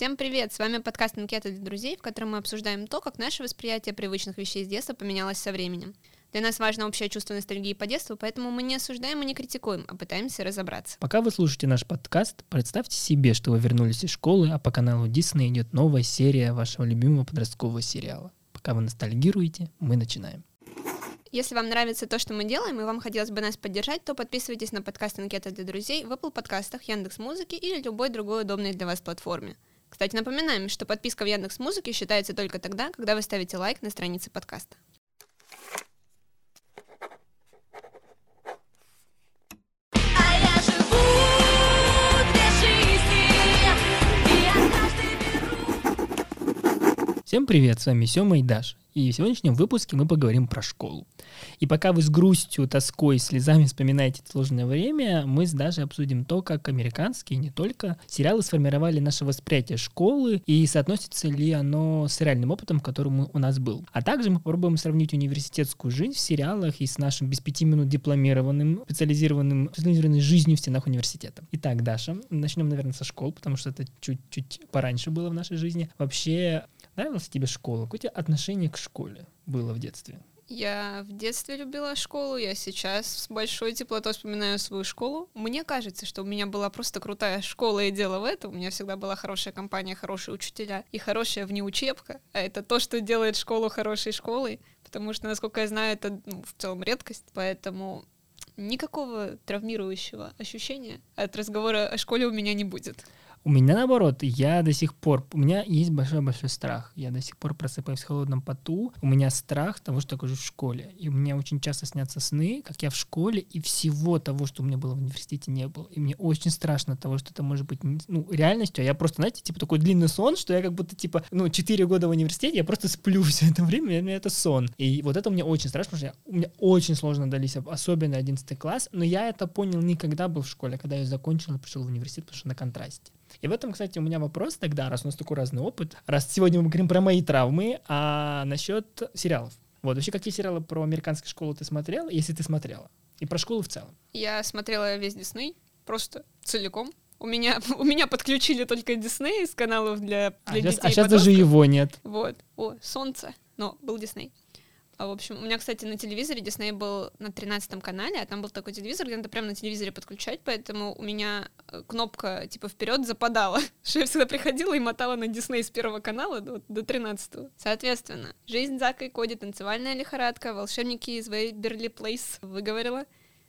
Всем привет! С вами подкаст «Анкета для друзей», в котором мы обсуждаем то, как наше восприятие привычных вещей с детства поменялось со временем. Для нас важно общее чувство ностальгии по детству, поэтому мы не осуждаем и не критикуем, а пытаемся разобраться. Пока вы слушаете наш подкаст, представьте себе, что вы вернулись из школы, а по каналу Disney идет новая серия вашего любимого подросткового сериала. Пока вы ностальгируете, мы начинаем. Если вам нравится то, что мы делаем, и вам хотелось бы нас поддержать, то подписывайтесь на подкаст «Анкета для друзей» в Apple подкастах, Яндекс Музыки или любой другой удобной для вас платформе. Кстати, напоминаем, что подписка в Яндекс Музыке считается только тогда, когда вы ставите лайк на странице подкаста. Всем привет, с вами Сёма и Даша. И в сегодняшнем выпуске мы поговорим про школу. И пока вы с грустью, тоской, слезами вспоминаете сложное время, мы с Дашей обсудим то, как американские, не только, сериалы сформировали наше восприятие школы и соотносится ли оно с реальным опытом, который у нас был. А также мы попробуем сравнить университетскую жизнь в сериалах и с нашим без пяти минут дипломированным, специализированным, специализированной жизнью в стенах университета. Итак, Даша, начнем, наверное, со школ, потому что это чуть-чуть пораньше было в нашей жизни. Вообще, нравилась тебе школа? Какое у тебя отношение к школе было в детстве? Я в детстве любила школу, я сейчас с большой теплотой вспоминаю свою школу. Мне кажется, что у меня была просто крутая школа и дело в этом. У меня всегда была хорошая компания, хорошие учителя и хорошая внеучебка. А это то, что делает школу хорошей школой, потому что, насколько я знаю, это ну, в целом редкость. Поэтому никакого травмирующего ощущения от разговора о школе у меня не будет. У меня наоборот, я до сих пор, у меня есть большой-большой страх. Я до сих пор просыпаюсь в холодном поту. У меня страх того, что я окажусь в школе. И у меня очень часто снятся сны, как я в школе, и всего того, что у меня было в университете, не было. И мне очень страшно того, что это может быть ну, реальностью. А я просто, знаете, типа такой длинный сон, что я как будто, типа, ну, 4 года в университете, я просто сплю все это время, меня это сон. И вот это мне очень страшно, потому что я- у меня очень сложно дались, особенно 11 класс, но я это понял не когда был в школе, а когда я закончил и пришел в университет, потому что на контрасте. И в этом, кстати, у меня вопрос тогда, раз у нас такой разный опыт, раз сегодня мы говорим про мои травмы, а насчет сериалов. Вот, вообще, какие сериалы про американскую школу ты смотрела, если ты смотрела? И про школу в целом. Я смотрела весь Дисней, просто целиком. У меня, у меня подключили только Дисней из каналов для, А для сейчас, детей и даже подростков. его нет. Вот. О, солнце. Но был Дисней. А, в общем, у меня, кстати, на телевизоре Дисней был на 13 канале, а там был такой телевизор, где надо прямо на телевизоре подключать, поэтому у меня э, кнопка типа вперед западала. Что я всегда приходила и мотала на Дисней с первого канала до, до 13 Соответственно, жизнь Зака и Коди, танцевальная лихорадка, волшебники из Вейберли Плейс выговорила.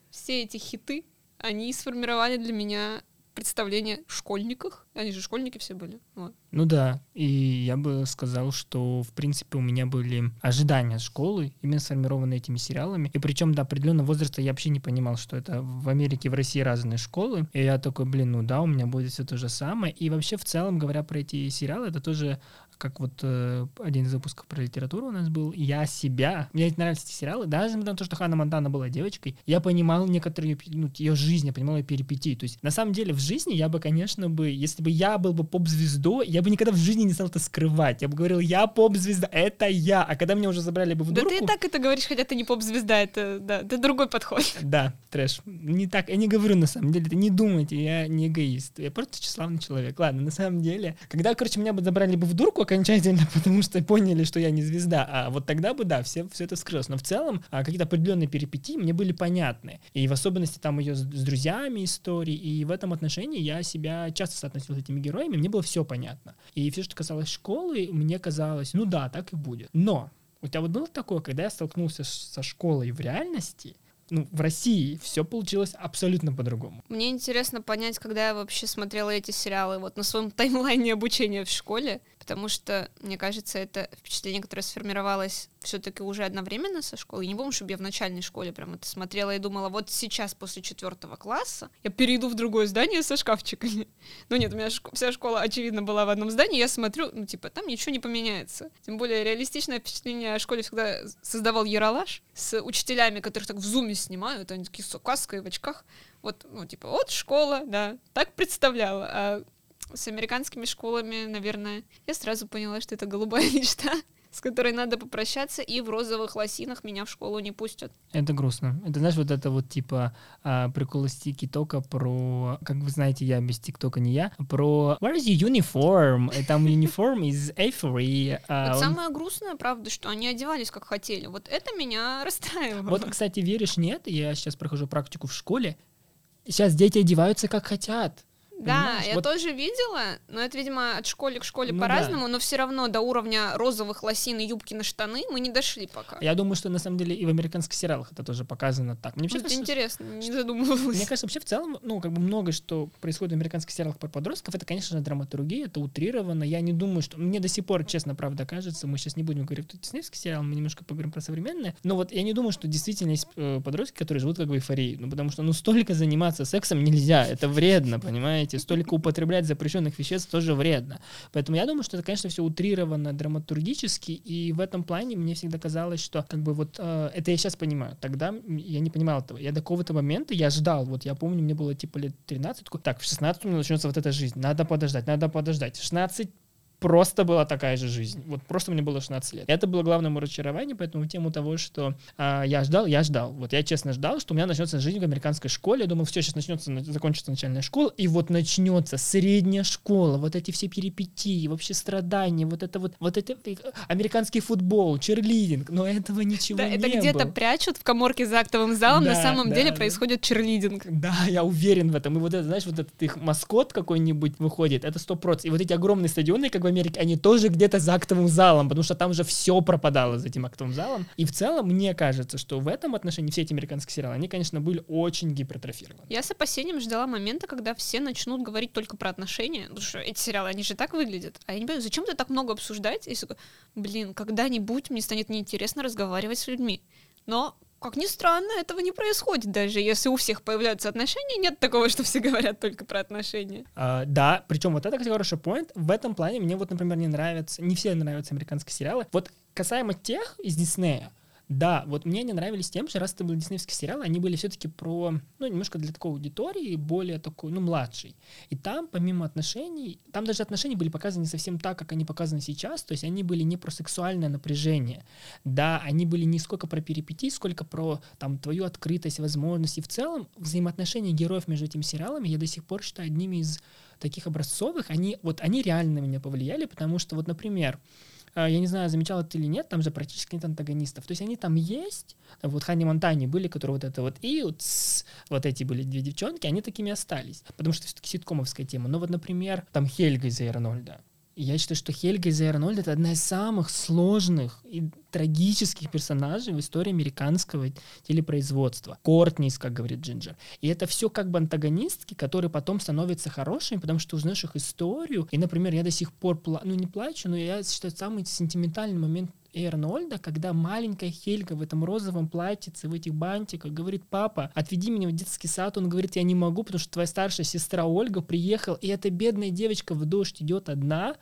Все эти хиты, они сформировали для меня представление школьниках. Они же школьники все были. Вот. Ну да, и я бы сказал, что, в принципе, у меня были ожидания школы, именно сформированные этими сериалами. И причем до определенного возраста я вообще не понимал, что это в Америке в России разные школы. И я такой, блин, ну да, у меня будет все то же самое. И вообще, в целом, говоря про эти сериалы, это тоже как вот э, один из выпусков про литературу у нас был, я себя, мне нравятся эти сериалы, даже несмотря на то, что Ханна Монтана была девочкой, я понимал некоторые, ну, ее жизнь, я понимал ее перипетии. То есть, на самом деле, в жизни я бы, конечно, бы, если бы я был бы поп-звездой, я бы никогда в жизни не стал это скрывать. Я бы говорил, я поп-звезда, это я. А когда меня уже забрали бы в Да дурку... ты и так это говоришь, хотя ты не поп-звезда, это, да, это другой подход. Да, трэш. Не так, я не говорю на самом деле, это не думайте, я не эгоист, я просто тщеславный человек. Ладно, на самом деле, когда, короче, меня бы забрали бы в дурку окончательно, потому что поняли, что я не звезда, а вот тогда бы, да, все, все это вскрылось. Но в целом а, какие-то определенные перипетии мне были понятны. И в особенности там ее с, с друзьями истории, и в этом отношении я себя часто соотносил с этими героями, мне было все понятно. И все, что касалось школы, мне казалось, ну да, так и будет. Но у тебя вот было такое, когда я столкнулся со школой в реальности, ну, в России все получилось абсолютно по-другому. Мне интересно понять, когда я вообще смотрела эти сериалы вот на своем таймлайне обучения в школе, потому что, мне кажется, это впечатление, которое сформировалось все-таки уже одновременно со школой. Я не помню, чтобы я в начальной школе прям это смотрела и думала, вот сейчас после четвертого класса я перейду в другое здание со шкафчиками. Ну нет, у меня вся школа, очевидно, была в одном здании, я смотрю, ну типа, там ничего не поменяется. Тем более реалистичное впечатление о школе всегда создавал Яралаш с учителями, которых так в зуме снимают, они такие с указкой в очках. Вот, ну, типа, вот школа, да, так представляла. А с американскими школами, наверное, я сразу поняла, что это голубая мечта. с которой надо попрощаться, и в розовых лосинах меня в школу не пустят. Это грустно. Это, знаешь, вот это вот типа а, прикол из ТикТока про, как вы знаете, я без ТикТока не я, про Where is your uniform? И там uniform is Avery. а, вот он- самое грустное, правда, что они одевались как хотели. Вот это меня расстраивало. Вот, кстати, веришь, нет, я сейчас прохожу практику в школе, сейчас дети одеваются как хотят. Да, Понимаешь, я вот- тоже видела, но это, видимо, от школы к школе Ну по-разному, но все равно до уровня розовых лосин и юбки на штаны мы не дошли пока. Я думаю, что на самом деле и в американских сериалах это тоже показано так. Мне вообще кажется, интересно, не задумывалась. Мне кажется, вообще в целом, ну, как бы многое, что происходит в американских сериалах про подростков, это, конечно же, драматургия, это утрировано. Я не думаю, что... Мне до сих пор, честно, правда, кажется, мы сейчас не будем говорить про диснеевский сериал, мы немножко поговорим про современное, но вот я не думаю, что действительно есть э, подростки, которые живут как в эйфории, ну, потому что, ну, столько заниматься сексом нельзя, это вредно, понимаете? Столько употреблять запрещенных веществ тоже вредно. Поэтому я думаю, что это, конечно, все утрировано драматургически, и в этом плане мне всегда казалось, что как бы вот э, это я сейчас понимаю. Тогда я не понимал этого. Я до какого-то момента я ждал. Вот я помню, мне было типа лет 13, такой, так, в 16 у меня начнется вот эта жизнь. Надо подождать, надо подождать. В 16 просто была такая же жизнь. Вот просто мне было 16 лет. Это было главное мое разочарование, поэтому тему того, что а, я ждал, я ждал. Вот я честно ждал, что у меня начнется жизнь в американской школе. Я думал, все, сейчас начнется, на- закончится начальная школа, и вот начнется средняя школа, вот эти все перипетии, вообще страдания, вот это вот, вот это э, американский футбол, черлидинг, но этого ничего Да, не это где-то прячут в коморке за актовым залом, на Да, самом да, деле да. происходит черлидинг. Да, я уверен в этом. И вот это, знаешь, вот этот их маскот какой-нибудь выходит, это сто процентов. И вот эти огромные стадионы, как в Америке, они тоже где-то за актовым залом, потому что там же все пропадало за этим актовым залом. И в целом, мне кажется, что в этом отношении все эти американские сериалы, они, конечно, были очень гипертрофированы. Я с опасением ждала момента, когда все начнут говорить только про отношения. Потому что эти сериалы, они же так выглядят. А я не понимаю, зачем ты так много обсуждать? Такой, блин, когда-нибудь мне станет неинтересно разговаривать с людьми. Но, как ни странно, этого не происходит. Даже если у всех появляются отношения, нет такого, что все говорят только про отношения. А, да, причем вот это, кстати, хороший point. В этом плане мне вот, например, не нравятся, не все нравятся американские сериалы. Вот касаемо тех из Диснея, да, вот мне не нравились тем, что раз это были диснеевские сериалы, они были все-таки про, ну, немножко для такой аудитории, более такой, ну, младшей. И там, помимо отношений, там даже отношения были показаны не совсем так, как они показаны сейчас, то есть они были не про сексуальное напряжение, да, они были не сколько про перипетии, сколько про, там, твою открытость, возможности. В целом, взаимоотношения героев между этими сериалами я до сих пор считаю одними из таких образцовых, они, вот они реально на меня повлияли, потому что, вот, например, я не знаю, замечал это или нет, там же практически нет антагонистов. То есть они там есть, вот Ханни Монтани были, которые вот это вот, и вот, вот эти были две девчонки, они такими остались, потому что все-таки ситкомовская тема. Но вот, например, там Хельга из Арнольда. И я считаю, что Хельга из Арнольд это одна из самых сложных и трагических персонажей в истории американского телепроизводства. Кортнис, как говорит Джинджер. И это все как бы антагонистки, которые потом становятся хорошими, потому что узнаешь их историю. И, например, я до сих пор, пла- ну не плачу, но я считаю самый сентиментальный момент и Арнольда, когда маленькая Хельга в этом розовом платьице, в этих бантиках, говорит, папа, отведи меня в детский сад. Он говорит, я не могу, потому что твоя старшая сестра Ольга приехала, и эта бедная девочка в дождь идет одна,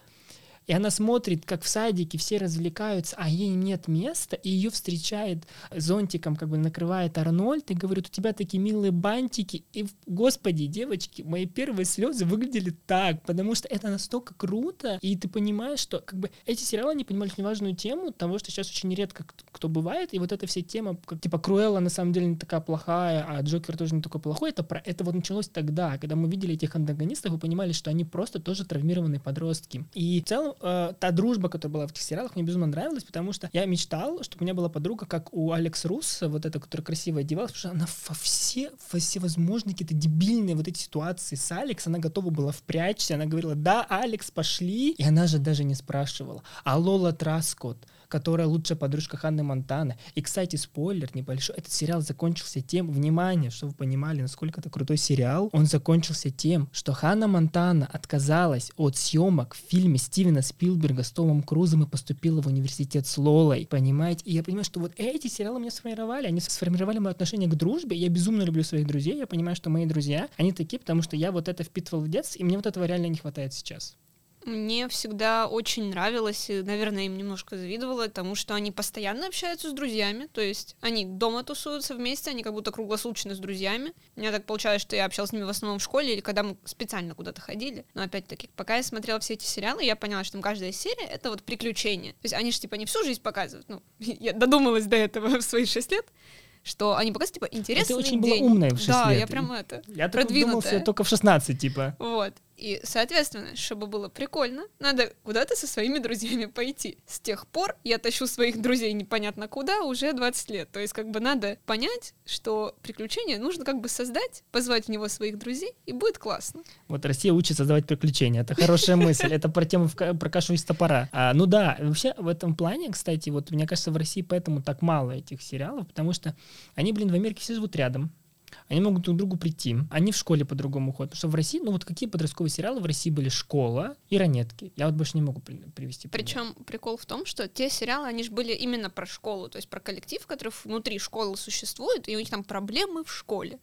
и она смотрит, как в садике все развлекаются, а ей нет места, и ее встречает зонтиком, как бы накрывает Арнольд, и говорит, у тебя такие милые бантики. И, господи, девочки, мои первые слезы выглядели так, потому что это настолько круто, и ты понимаешь, что как бы эти сериалы, они понимали очень важную тему того, что сейчас очень редко кто бывает, и вот эта вся тема, как типа Круэлла на самом деле не такая плохая, а Джокер тоже не такой плохой, это, про, это вот началось тогда, когда мы видели этих антагонистов и понимали, что они просто тоже травмированные подростки. И в целом э, та дружба, которая была в этих сериалах, мне безумно нравилась, потому что я мечтал, чтобы у меня была подруга, как у Алекс Русса, вот эта, которая красиво одевалась, потому что она во все, во все возможные какие-то дебильные вот эти ситуации с Алекс, она готова была впрячься, она говорила, да, Алекс, пошли, и она же даже не спрашивала. А Лола Траскот, которая лучшая подружка Ханны Монтана. И, кстати, спойлер небольшой, этот сериал закончился тем, внимание, чтобы вы понимали, насколько это крутой сериал, он закончился тем, что Ханна Монтана отказалась от съемок в фильме Стивена Спилберга с Томом Крузом и поступила в университет с Лолой, понимаете? И я понимаю, что вот эти сериалы меня сформировали, они сформировали мое отношение к дружбе, я безумно люблю своих друзей, я понимаю, что мои друзья, они такие, потому что я вот это впитывал в детстве, и мне вот этого реально не хватает сейчас. Мне всегда очень нравилось, и, наверное, им немножко завидовала тому, что они постоянно общаются с друзьями, то есть они дома тусуются вместе, они как будто круглосуточно с друзьями. У меня так получалось, что я общалась с ними в основном в школе или когда мы специально куда-то ходили. Но опять-таки, пока я смотрела все эти сериалы, я поняла, что там каждая серия — это вот приключение. То есть они же типа не всю жизнь показывают, ну, я додумалась до этого в свои шесть лет, что они показывают, типа, интересный очень день. была умная в шесть Да, лет. я прям это, Я так думал, продвинутая. что только в 16, типа. Вот. И, соответственно, чтобы было прикольно, надо куда-то со своими друзьями пойти. С тех пор я тащу своих друзей непонятно куда уже 20 лет. То есть как бы надо понять, что приключение нужно как бы создать, позвать в него своих друзей, и будет классно. Вот Россия учит создавать приключения. Это хорошая мысль. Это про тему про кашу из топора. А, ну да, вообще в этом плане, кстати, вот мне кажется, в России поэтому так мало этих сериалов, потому что они, блин, в Америке все живут рядом. Они могут друг к другу прийти. Они в школе по-другому ходят. Потому что в России, ну вот какие подростковые сериалы в России были? Школа и ранетки. Я вот больше не могу при- привести. пример. Причем прикол в том, что те сериалы, они же были именно про школу, то есть про коллектив, который внутри школы существует, и у них там проблемы в школе.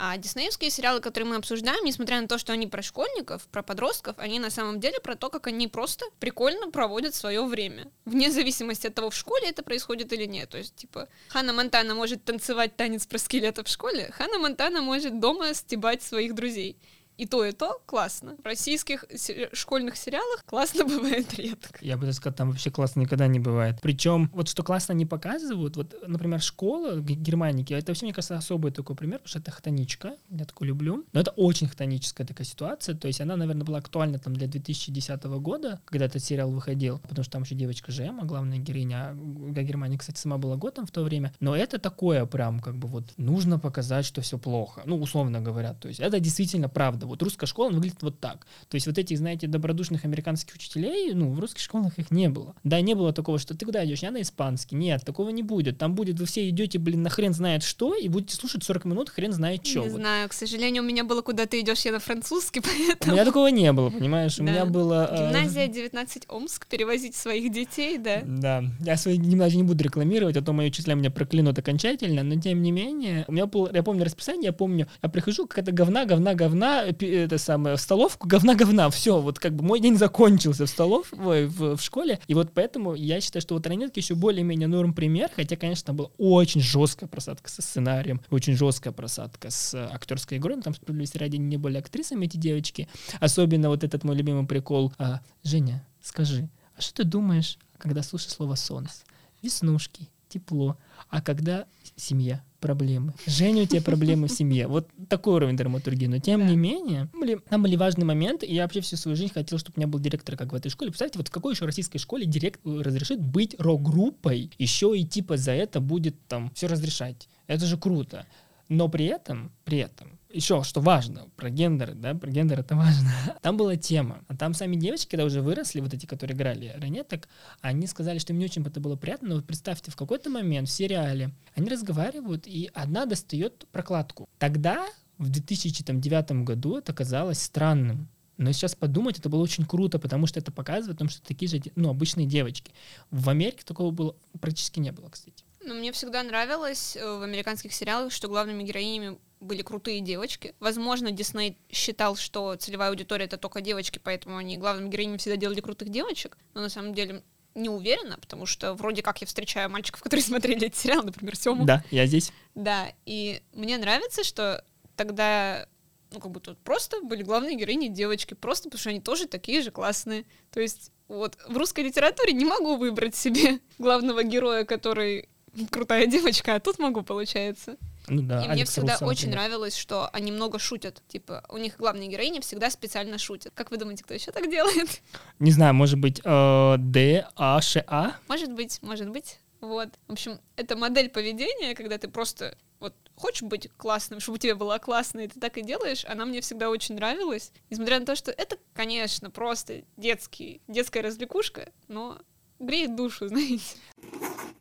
А диснеевские сериалы, которые мы обсуждаем, несмотря на то, что они про школьников, про подростков, они на самом деле про то, как они просто прикольно проводят свое время. Вне зависимости от того, в школе это происходит или нет. То есть, типа, Ханна Монтана может танцевать танец про скелета в школе, Ханна Монтана может дома стебать своих друзей. И то, и то классно. В российских се- школьных сериалах классно бывает редко. Я бы сказал, там вообще классно никогда не бывает. Причем, вот что классно не показывают, вот, например, школа германики, это вообще, мне кажется, особый такой пример, потому что это хтоничка, я такую люблю. Но это очень хтоническая такая ситуация, то есть она, наверное, была актуальна там для 2010 года, когда этот сериал выходил, потому что там еще девочка Жема, главная героиня, а Германия, кстати, сама была годом в то время, но это такое прям, как бы вот, нужно показать, что все плохо, ну, условно говоря, то есть это действительно правда, вот русская школа выглядит вот так, то есть вот этих, знаете, добродушных американских учителей, ну, в русских школах их не было. Да, не было такого, что ты куда идешь? Я на испанский. Нет, такого не будет. Там будет, вы все идете, блин, на хрен знает что, и будете слушать 40 минут хрен знает что. Не знаю, к сожалению, у меня было «Куда ты идешь, я на французский», У поэтому... меня такого не было, понимаешь? У меня было... э, Гимназия 19 Омск, перевозить своих детей, да. Да, я свои гимназии не буду рекламировать, а то мои учителя меня проклянут окончательно, но тем не менее, у меня был, я помню расписание, я помню, я прихожу, какая-то говна, говна, говна, это самое, в столовку, говна, говна, все, вот как бы мой день закончился в столов, ой, в, в школе, и вот поэтому я считаю, что вот ранетки еще более-менее норм пример, хотя, конечно, там была очень жесткая просадка со сценарием, очень жесткая просадка с э, актерской игрой, но там справедливости ради не были актрисами эти девочки, особенно вот этот мой любимый прикол, А, Женя, скажи, а что ты думаешь, когда слушаешь слово «солнце»? Веснушки, тепло. А когда семья, проблемы. Женя, у тебя проблемы в семье. Вот такой уровень драматургии. Но тем Да. не менее, были, там были важные моменты, и я вообще всю свою жизнь хотел, чтобы у меня был директор, как в этой школе. Представьте, вот в какой еще российской школе директор разрешит быть рок-группой, еще и типа за это будет там все разрешать. Это же круто. Но при этом, при этом, еще что важно, про гендеры, да, про гендер это важно. Там была тема, а там сами девочки, когда уже выросли, вот эти, которые играли ранеток, они сказали, что им не очень это было приятно, но вот представьте, в какой-то момент в сериале они разговаривают, и одна достает прокладку. Тогда, в 2009 году, это казалось странным. Но сейчас подумать, это было очень круто, потому что это показывает, потому что такие же, ну, обычные девочки. В Америке такого было практически не было, кстати. Но мне всегда нравилось э, в американских сериалах, что главными героинями были крутые девочки. Возможно, Дисней считал, что целевая аудитория это только девочки, поэтому они главными героинями всегда делали крутых девочек. Но на самом деле не уверена, потому что вроде как я встречаю мальчиков, которые смотрели этот сериал, например, Сему. Да, я здесь. Да, и мне нравится, что тогда, ну, как будто вот просто были главные героини девочки, просто потому что они тоже такие же классные. То есть вот в русской литературе не могу выбрать себе главного героя, который крутая девочка, а тут могу, получается. Ну да, и мне Алекс всегда Руссо, очень например. нравилось, что они много шутят. Типа, у них главные героини всегда специально шутят. Как вы думаете, кто еще так делает? Не знаю, может быть, э, Д, А, Ш, А? Может быть, может быть. Вот. В общем, это модель поведения, когда ты просто вот хочешь быть классным, чтобы тебе было классно, и ты так и делаешь, она мне всегда очень нравилась. Несмотря на то, что это, конечно, просто детский, детская развлекушка, но греет душу, знаете.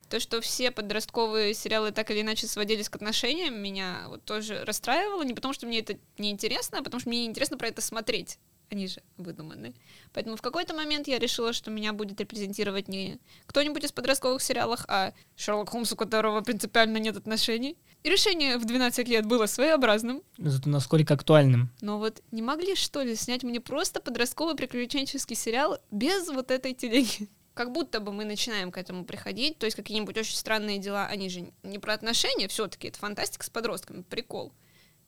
То, что все подростковые сериалы так или иначе сводились к отношениям, меня вот тоже расстраивало. Не потому, что мне это неинтересно, а потому, что мне неинтересно про это смотреть. они же выдуманные. Поэтому в какой-то момент я решила, что меня будет репрезентировать не кто-нибудь из подростковых сериалов, а Шерлок Холмс, у которого принципиально нет отношений. И решение в 12 лет было своеобразным. Зато насколько актуальным. Но вот не могли, что ли, снять мне просто подростковый приключенческий сериал без вот этой телеги? Как будто бы мы начинаем к этому приходить, то есть какие-нибудь очень странные дела, они же не про отношения, все-таки это фантастика с подростками, прикол.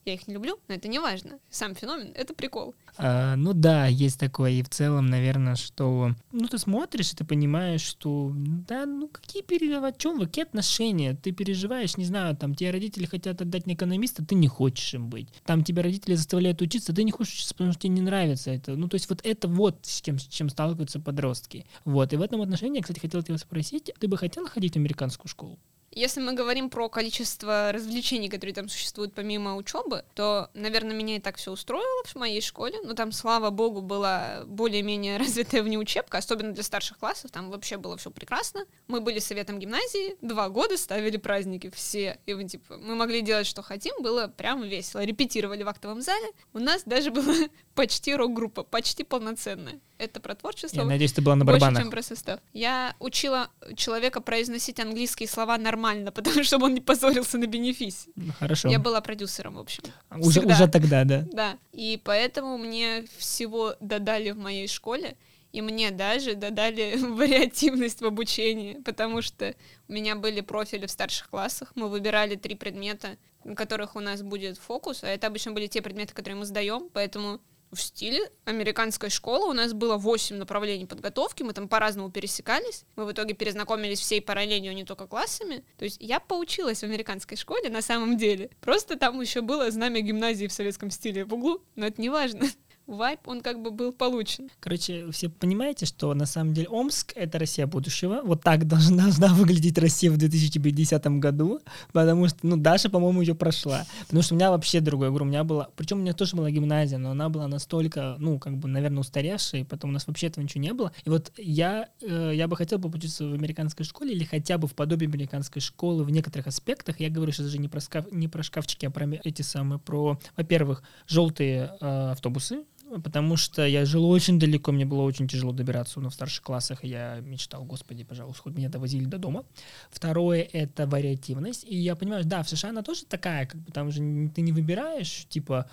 Я их не люблю, но это не важно. Сам феномен — это прикол. А, ну да, есть такое. И в целом, наверное, что... Ну, ты смотришь, и ты понимаешь, что... Да, ну какие переживания? О чем вы? Какие отношения? Ты переживаешь, не знаю, там, тебе родители хотят отдать на экономиста, ты не хочешь им быть. Там тебя родители заставляют учиться, ты не хочешь учиться, потому что тебе не нравится это. Ну, то есть вот это вот с чем, с чем сталкиваются подростки. Вот. И в этом отношении, кстати, хотел тебя спросить, ты бы хотела ходить в американскую школу? Если мы говорим про количество развлечений, которые там существуют помимо учебы, то, наверное, меня и так все устроило в моей школе. Но там, слава богу, была более-менее развитая внеучебка, особенно для старших классов. Там вообще было все прекрасно. Мы были советом гимназии, два года ставили праздники все. И мы, типа, мы могли делать, что хотим, было прям весело. Репетировали в актовом зале. У нас даже была почти рок-группа, почти полноценная. Это про творчество. Я надеюсь, ты была на Больше, барабанах. чем про состав. Я учила человека произносить английские слова нормально, потому что он не позорился на бенефисе. Ну, Хорошо. Я была продюсером, в общем. Уже, всегда. уже тогда, да. Да. И поэтому мне всего додали в моей школе, и мне даже додали вариативность в обучении, потому что у меня были профили в старших классах, мы выбирали три предмета, на которых у нас будет фокус, а это обычно были те предметы, которые мы сдаем, поэтому в стиле американской школы у нас было 8 направлений подготовки, мы там по-разному пересекались, мы в итоге перезнакомились всей параллелью, а не только классами. То есть я поучилась в американской школе на самом деле. Просто там еще было знамя гимназии в советском стиле в углу, но это не важно. Вайп, он как бы был получен. Короче, все понимаете, что на самом деле Омск — это Россия будущего. Вот так должна, должна выглядеть Россия в 2050 году, потому что, ну, Даша, по-моему, ее прошла. Потому что у меня вообще другое, говорю, у меня была... Причем у меня тоже была гимназия, но она была настолько, ну, как бы, наверное, устаревшая, и потом у нас вообще этого ничего не было. И вот я, э, я бы хотел бы в американской школе или хотя бы в подобии американской школы в некоторых аспектах. Я говорю сейчас даже не про, скаф- не про шкафчики, а про эти самые, про, во-первых, желтые э, автобусы, потому что я жил очень далеко, мне было очень тяжело добираться, но в старших классах я мечтал, господи, пожалуйста, хоть меня довозили до дома. Второе — это вариативность, и я понимаю, да, в США она тоже такая, как бы там же ты не выбираешь, типа,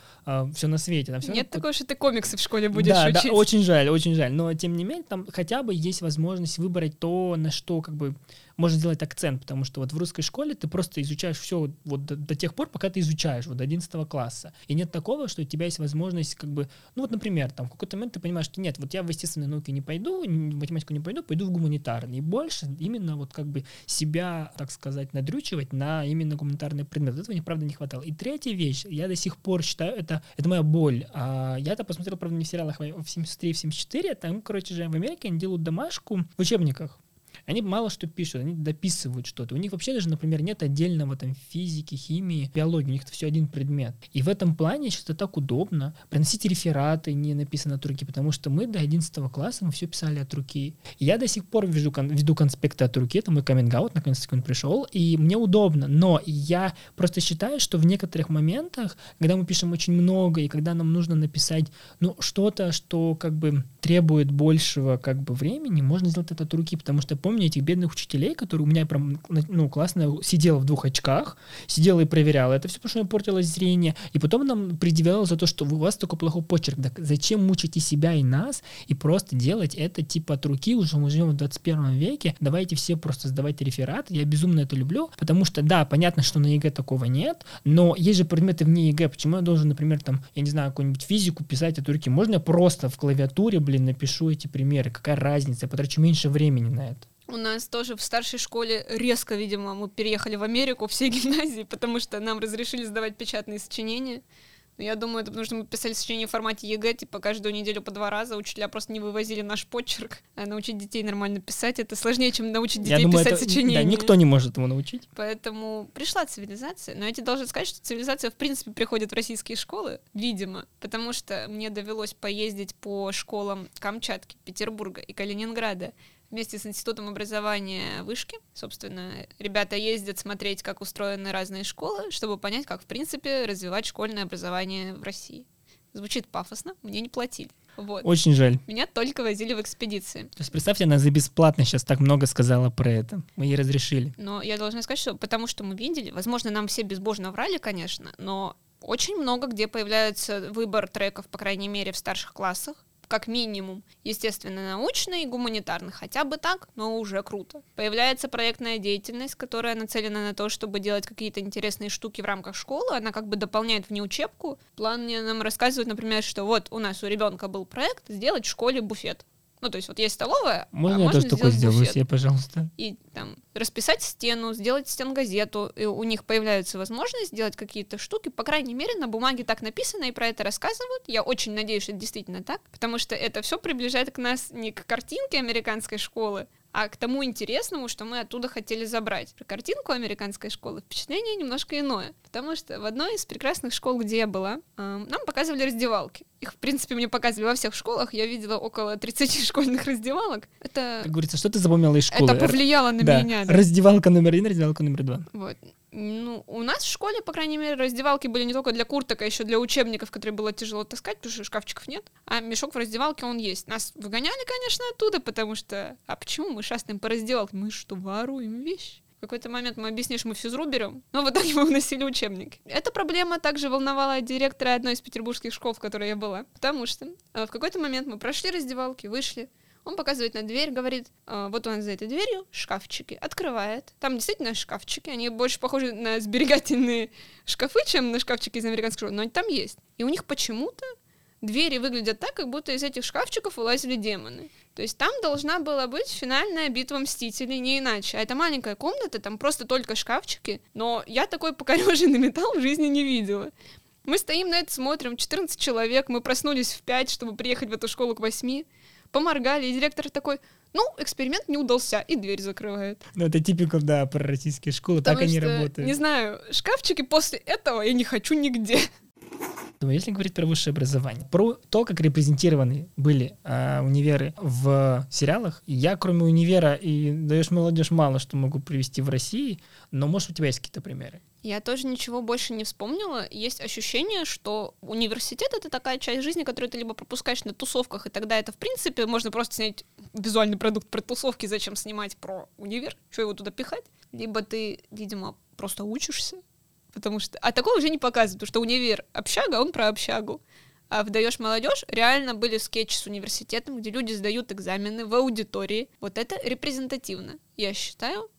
все на свете. Там всё Нет такого, что ты комиксы в школе будешь да, учить. да, очень жаль, очень жаль. Но тем не менее, там хотя бы есть возможность выбрать то, на что как бы можно сделать акцент, потому что вот в русской школе ты просто изучаешь все вот до, до тех пор, пока ты изучаешь, вот до 11 класса. И нет такого, что у тебя есть возможность как бы, ну вот, например, там в какой-то момент ты понимаешь, что нет, вот я в естественные науки не пойду, в математику не пойду, пойду в гуманитарный. И больше именно вот как бы себя, так сказать, надрючивать на именно гуманитарный предмет. Этого мне, правда, не хватало. И третья вещь, я до сих пор считаю, это, это моя боль. А, я это посмотрел, правда, не в сериалах, а в 73 и в 74, там, короче же, в Америке они делают домашку в учебниках. Они мало что пишут, они дописывают что-то. У них вообще даже, например, нет отдельного там физики, химии, биологии, у них это все один предмет. И в этом плане сейчас это так удобно. Приносить рефераты не написано от руки, потому что мы до 11 класса мы все писали от руки. Я до сих пор вижу, кон- веду конспекты от руки, это мой каминг-аут, наконец-таки он пришел, и мне удобно. Но я просто считаю, что в некоторых моментах, когда мы пишем очень много, и когда нам нужно написать, ну, что-то, что как бы требует большего как бы времени, можно сделать это от руки, потому что помню этих бедных учителей, которые у меня прям, ну, классно сидела в двух очках, сидела и проверяла это все, потому что у меня портилось зрение, и потом нам предъявляла за то, что у вас такой плохой почерк. Так зачем мучить и себя, и нас, и просто делать это типа от руки, уже мы живем в 21 веке, давайте все просто сдавать реферат, я безумно это люблю, потому что, да, понятно, что на ЕГЭ такого нет, но есть же предметы вне ЕГЭ, почему я должен, например, там, я не знаю, какую-нибудь физику писать от руки, можно я просто в клавиатуре, блин, напишу эти примеры, какая разница, я потрачу меньше времени на это. У нас тоже в старшей школе резко, видимо, мы переехали в Америку, все гимназии, потому что нам разрешили сдавать печатные сочинения. Но я думаю, это потому что мы писали сочинения в формате ЕГЭ, типа каждую неделю по два раза. Учителя просто не вывозили наш почерк. А научить детей нормально писать, это сложнее, чем научить детей я думаю, писать это, сочинения. да, никто не может ему научить. Поэтому пришла цивилизация. Но я тебе должна сказать, что цивилизация в принципе приходит в российские школы, видимо, потому что мне довелось поездить по школам Камчатки, Петербурга и Калининграда вместе с Институтом образования вышки. Собственно, ребята ездят смотреть, как устроены разные школы, чтобы понять, как, в принципе, развивать школьное образование в России. Звучит пафосно, мне не платили. Вот. Очень жаль. Меня только возили в экспедиции. То есть представьте, она за бесплатно сейчас так много сказала про это. Мы ей разрешили. Но я должна сказать, что потому что мы видели, возможно, нам все безбожно врали, конечно, но очень много где появляется выбор треков, по крайней мере, в старших классах, как минимум, естественно, научный и гуманитарный, хотя бы так, но уже круто. Появляется проектная деятельность, которая нацелена на то, чтобы делать какие-то интересные штуки в рамках школы, она как бы дополняет внеучебку. План мне нам рассказывает, например, что вот у нас у ребенка был проект сделать в школе буфет. Ну, то есть вот есть столовая, Можно а я можно тоже такое сделать сделаю буфет себе, пожалуйста? и там расписать стену, сделать стенгазету, и у них появляется возможность сделать какие-то штуки, по крайней мере, на бумаге так написано, и про это рассказывают. Я очень надеюсь, что это действительно так, потому что это все приближает к нас не к картинке американской школы, а к тому интересному, что мы оттуда хотели забрать. Про картинку американской школы впечатление немножко иное, потому что в одной из прекрасных школ, где я была, эм, нам показывали раздевалки. Их, в принципе, мне показывали во всех школах. Я видела около 30 школьных раздевалок. Это, Как говорится, что ты запомнила из школы? это повлияло на Да. меня. да. Раздевалка номер один, раздевалка номер два. Вот. Ну, у нас в школе, по крайней мере, раздевалки были не только для курток, а еще для учебников, которые было тяжело таскать, потому что шкафчиков нет. А мешок в раздевалке он есть. Нас выгоняли, конечно, оттуда, потому что... А почему мы шастаем по раздевалке? Мы что, воруем вещи? В какой-то момент мы объяснили, что мы физру берем, но в итоге мы уносили учебники. Эта проблема также волновала директора одной из петербургских школ, в которой я была, потому что э, в какой-то момент мы прошли раздевалки, вышли, он показывает на дверь, говорит, «А, вот у нас за этой дверью шкафчики. Открывает. Там действительно шкафчики. Они больше похожи на сберегательные шкафы, чем на шкафчики из американской школы, но они там есть. И у них почему-то двери выглядят так, как будто из этих шкафчиков вылазили демоны. То есть там должна была быть финальная битва Мстителей, не иначе. А это маленькая комната, там просто только шкафчики, но я такой покореженный металл в жизни не видела. Мы стоим на это, смотрим, 14 человек, мы проснулись в 5, чтобы приехать в эту школу к 8, поморгали, и директор такой, ну, эксперимент не удался, и дверь закрывает. Ну, это типикал, да, про российские школы, так Потому они что, работают. Не знаю, шкафчики после этого я не хочу нигде. Ну, Если говорить про высшее образование, про то, как репрезентированы были а, универы в сериалах, я кроме универа и даешь молодежь мало что могу привести в России, но может у тебя есть какие-то примеры? Я тоже ничего больше не вспомнила. Есть ощущение, что университет — это такая часть жизни, которую ты либо пропускаешь на тусовках, и тогда это, в принципе, можно просто снять визуальный продукт про тусовки, зачем снимать про универ, что его туда пихать. Либо ты, видимо, просто учишься, потому что... А такое уже не показывают, потому что универ — общага, он про общагу. А в «Даешь молодежь» реально были скетчи с университетом, где люди сдают экзамены в аудитории. Вот это репрезентативно. Я считаю,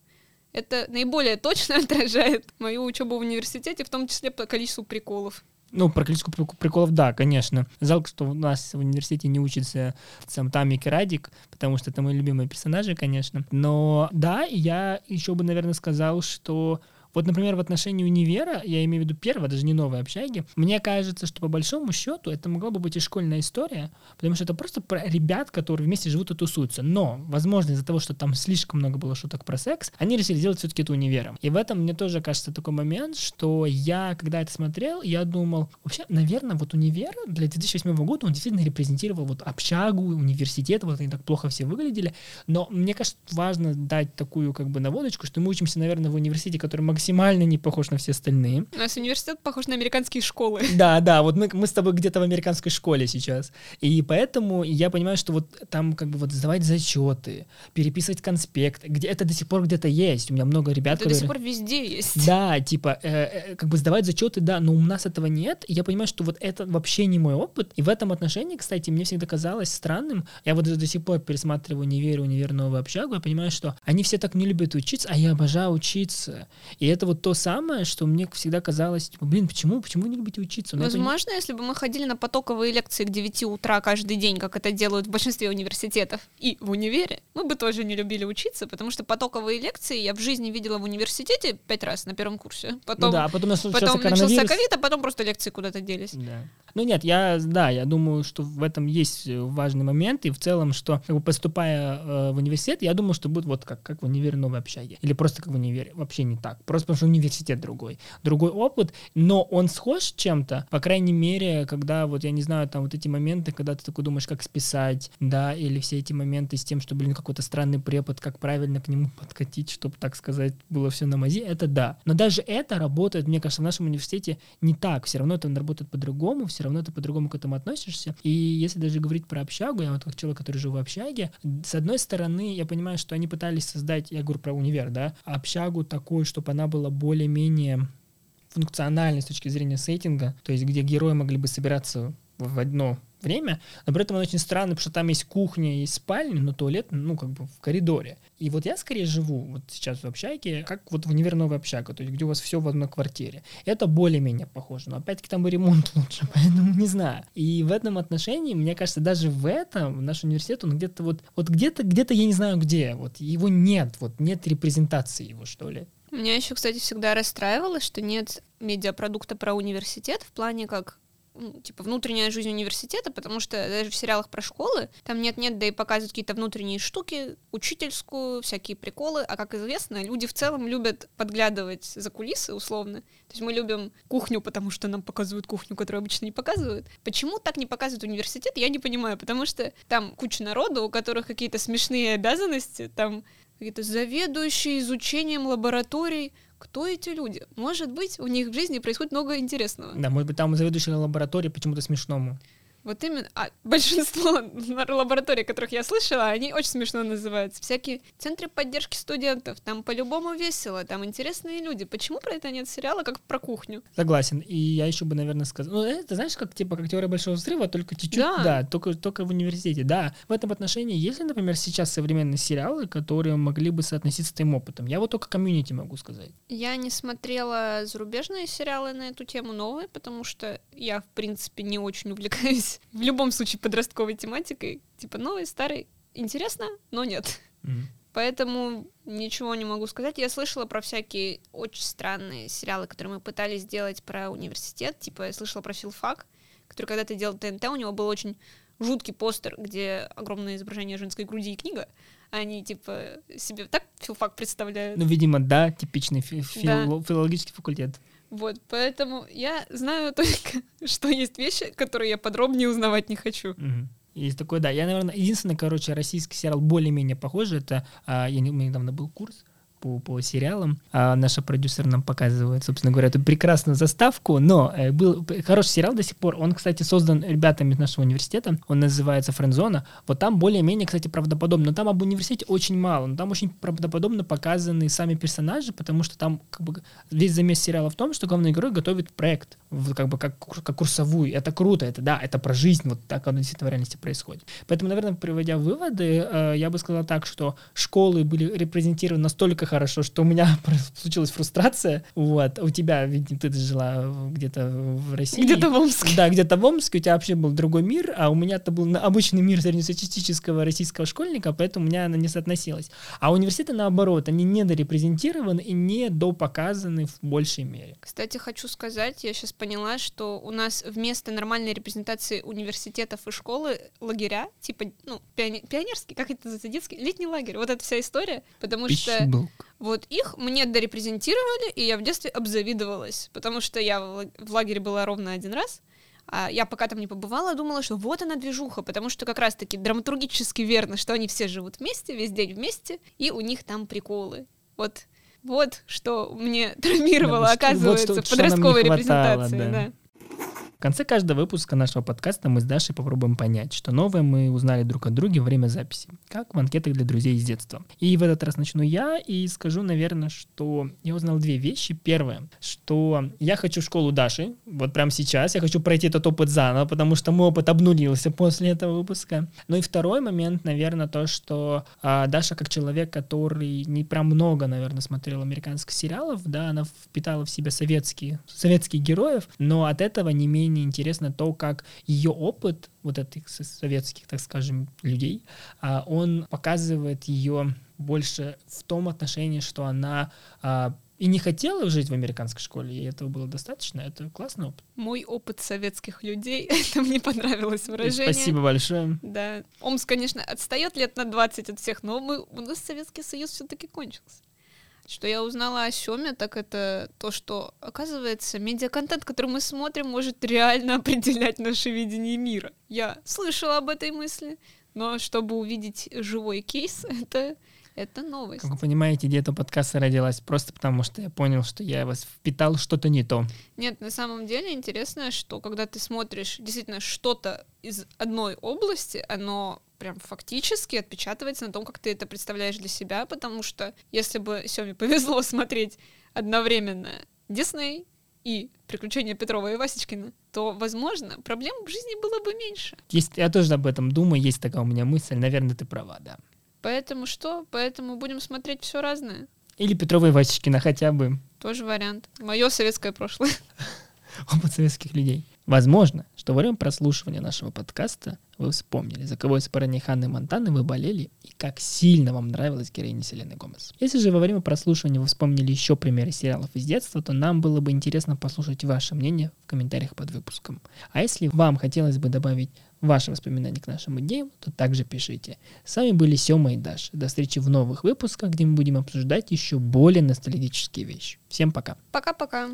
это наиболее точно отражает мою учебу в университете, в том числе по количеству приколов. Ну, про прик- приколов, да, конечно. Жалко, что у нас в университете не учится сам Тамик и Радик, потому что это мои любимые персонажи, конечно. Но да, я еще бы, наверное, сказал, что вот, например, в отношении универа, я имею в виду первого, даже не новой общаги, мне кажется, что по большому счету это могла бы быть и школьная история, потому что это просто про ребят, которые вместе живут и тусуются. Но, возможно, из-за того, что там слишком много было шуток про секс, они решили сделать все-таки это универом. И в этом мне тоже кажется такой момент, что я, когда это смотрел, я думал, вообще, наверное, вот универ для 2008 года, он действительно репрезентировал вот общагу, университет, вот они так плохо все выглядели, но мне кажется, важно дать такую как бы наводочку, что мы учимся, наверное, в университете, который максимально не похож на все остальные. У нас университет похож на американские школы. Да, да, вот мы, мы с тобой где-то в американской школе сейчас. И поэтому я понимаю, что вот там как бы вот сдавать зачеты, переписывать конспект, где это до сих пор где-то есть. У меня много ребят, Это до которые... сих пор везде есть. Да, типа, э, э, как бы сдавать зачеты, да, но у нас этого нет. И я понимаю, что вот это вообще не мой опыт. И в этом отношении, кстати, мне всегда казалось странным. Я вот до сих пор пересматриваю универ, универ, новую общагу. Я понимаю, что они все так не любят учиться, а я обожаю учиться. И это вот то самое, что мне всегда казалось, типа, блин, почему, почему не любите учиться? Ну, пони- Возможно, если бы мы ходили на потоковые лекции к 9 утра каждый день, как это делают в большинстве университетов, и в универе, мы бы тоже не любили учиться, потому что потоковые лекции я в жизни видела в университете пять раз на первом курсе. Потом, ну да, а потом начался потом начался ковид, а потом просто лекции куда-то делись. Да. Ну нет, я, да, я думаю, что в этом есть э, важный момент, и в целом, что как бы, поступая э, в университет, я думаю, что будет вот как, как в универе новой общаге. Или просто как в универе. Вообще не так. Просто просто потому что университет другой. Другой опыт, но он схож чем-то, по крайней мере, когда вот, я не знаю, там вот эти моменты, когда ты такой думаешь, как списать, да, или все эти моменты с тем, что, блин, какой-то странный препод, как правильно к нему подкатить, чтобы, так сказать, было все на мази, это да. Но даже это работает, мне кажется, в нашем университете не так. Все равно это работает по-другому, все равно ты по-другому к этому относишься. И если даже говорить про общагу, я вот как человек, который жил в общаге, с одной стороны, я понимаю, что они пытались создать, я говорю про универ, да, общагу такую, чтобы она была более-менее функциональной с точки зрения сеттинга, то есть где герои могли бы собираться в одно время, но при этом он очень странный, потому что там есть кухня, есть спальня, но туалет, ну, как бы в коридоре. И вот я скорее живу вот сейчас в общаге, как вот в универ новая общага, то есть где у вас все в одной квартире. Это более-менее похоже, но опять-таки там и ремонт лучше, поэтому не знаю. И в этом отношении, мне кажется, даже в этом наш университет, он где-то вот, вот где-то, где-то я не знаю где, вот его нет, вот нет репрезентации его, что ли. Меня еще, кстати, всегда расстраивало, что нет медиапродукта про университет в плане как ну, типа внутренняя жизнь университета, потому что даже в сериалах про школы там нет-нет, да и показывают какие-то внутренние штуки, учительскую, всякие приколы, а как известно, люди в целом любят подглядывать за кулисы условно. То есть мы любим кухню, потому что нам показывают кухню, которую обычно не показывают. Почему так не показывают университет, я не понимаю, потому что там куча народу, у которых какие-то смешные обязанности, там какие-то заведующие изучением лабораторий, кто эти люди? Может быть, у них в жизни происходит много интересного. Да, может быть, там заведующий лаборатории почему-то смешному. Вот именно. А большинство лабораторий, которых я слышала, они очень смешно называются. Всякие центры поддержки студентов. Там по-любому весело, там интересные люди. Почему про это нет сериала, как про кухню? Согласен. И я еще бы, наверное, сказал... Ну, это знаешь, как типа как теория большого взрыва, только чуть-чуть, Да. да, только, только в университете. Да, в этом отношении есть ли, например, сейчас современные сериалы, которые могли бы соотноситься с твоим опытом? Я вот только комьюнити могу сказать. Я не смотрела зарубежные сериалы на эту тему новые, потому что я, в принципе, не очень увлекаюсь в любом случае подростковой тематикой. Типа новый, старый. Интересно, но нет. Мгм. Поэтому ничего не могу сказать. Я слышала про всякие очень странные сериалы, которые мы пытались сделать про университет. Типа я слышала про филфак, который когда-то делал ТНТ, у него был очень жуткий постер, где огромное изображение женской груди и книга. Они типа себе так филфак представляют. Ну, видимо, да, типичный фи- Да. фило- филологический факультет. Вот, поэтому я знаю только, что есть вещи, которые я подробнее узнавать не хочу. Мгм. Есть такой, да. Я, наверное, единственный, короче, российский сериал более-менее похожий, это, а, я не, у меня недавно был курс по, по сериалам, а наша продюсер нам показывает, собственно говоря, эту прекрасную заставку, но э, был хороший сериал до сих пор, он, кстати, создан ребятами из нашего университета, он называется «Френдзона», вот там более-менее, кстати, правдоподобно, но там об университете очень мало, но там очень правдоподобно показаны сами персонажи, потому что там как бы весь замес сериала в том, что главный герой готовит проект, как бы как, как курсовую, это круто, это да, это про жизнь, вот так оно действительно в реальности происходит. Поэтому, наверное, приводя выводы, э, я бы сказал так, что школы были репрезентированы настолько хорошо, что у меня случилась фрустрация. Вот. У тебя, видимо, ты жила где-то в России. Где-то в Омске. Да, где-то в Омске, у тебя вообще был другой мир, а у меня это был обычный мир среднестатистического российского школьника, поэтому у меня она не соотносилась. А университеты, наоборот, они недорепрезентированы и недопоказаны в большей мере. Кстати, хочу сказать, я сейчас поняла, что у нас вместо нормальной репрезентации университетов и школы лагеря, типа, ну, пионерский, как это называется, детский, летний лагерь, вот эта вся история, потому что Пищеблок. Вот их мне дорепрезентировали, и я в детстве обзавидовалась, потому что я в лаг- в лагере была ровно один раз, а я пока там не побывала, думала, что вот она движуха, потому что как раз-таки драматургически верно, что они все живут вместе, весь день вместе, и у них там приколы. Вот, вот что мне травмировало, Да, что- оказывается, вот что- подростковой репрезентации. да. да. В конце каждого выпуска нашего подкаста мы с Дашей попробуем понять, что новое мы узнали друг от друга во время записи, как в анкетах для друзей из детства. И в этот раз начну я и скажу, наверное, что я узнал две вещи. Первое, что я хочу в школу Даши, вот прямо сейчас, я хочу пройти этот опыт заново, потому что мой опыт обнулился после этого выпуска. Ну и второй момент, наверное, то, что а, Даша как человек, который не прям много, наверное, смотрел американских сериалов, да, она впитала в себя советские, советских героев, но от этого не менее интересно то, как ее опыт вот этих со- советских, так скажем, людей, а, он показывает ее больше в том отношении, что она а, и не хотела жить в американской школе, и этого было достаточно. Это классный опыт. Мой опыт советских людей, это мне понравилось выражение. Спасибо большое. Да. Омск, конечно, отстает лет на 20 от всех, но мы, у нас Советский Союз все-таки кончился. Что я узнала о Сёме, так это то, что, оказывается, медиаконтент, который мы смотрим, может реально определять наше видение мира. Я слышала об этой мысли, но чтобы увидеть живой кейс, это, это новость. Как вы понимаете, идея этого подкаста родилась просто потому, что я понял, что я вас впитал что-то не то. Нет, на самом деле интересно, что когда ты смотришь действительно что-то из одной области, оно прям фактически отпечатывается на том, как ты это представляешь для себя, потому что если бы Семе повезло смотреть одновременно Дисней и «Приключения Петрова и Васечкина», то, возможно, проблем в жизни было бы меньше. Есть, я тоже об этом думаю, есть такая у меня мысль, наверное, ты права, да. Поэтому что? Поэтому будем смотреть все разное. Или Петрова и Васечкина хотя бы. Тоже вариант. Мое советское прошлое. опыт советских людей. Возможно, что во время прослушивания нашего подкаста вы вспомнили, за кого из парней Ханны Монтаны вы болели и как сильно вам нравилась героиня Селены Гомес. Если же во время прослушивания вы вспомнили еще примеры сериалов из детства, то нам было бы интересно послушать ваше мнение в комментариях под выпуском. А если вам хотелось бы добавить ваши воспоминания к нашим идеям, то также пишите. С вами были Сема и Даша. До встречи в новых выпусках, где мы будем обсуждать еще более ностальгические вещи. Всем пока. Пока-пока.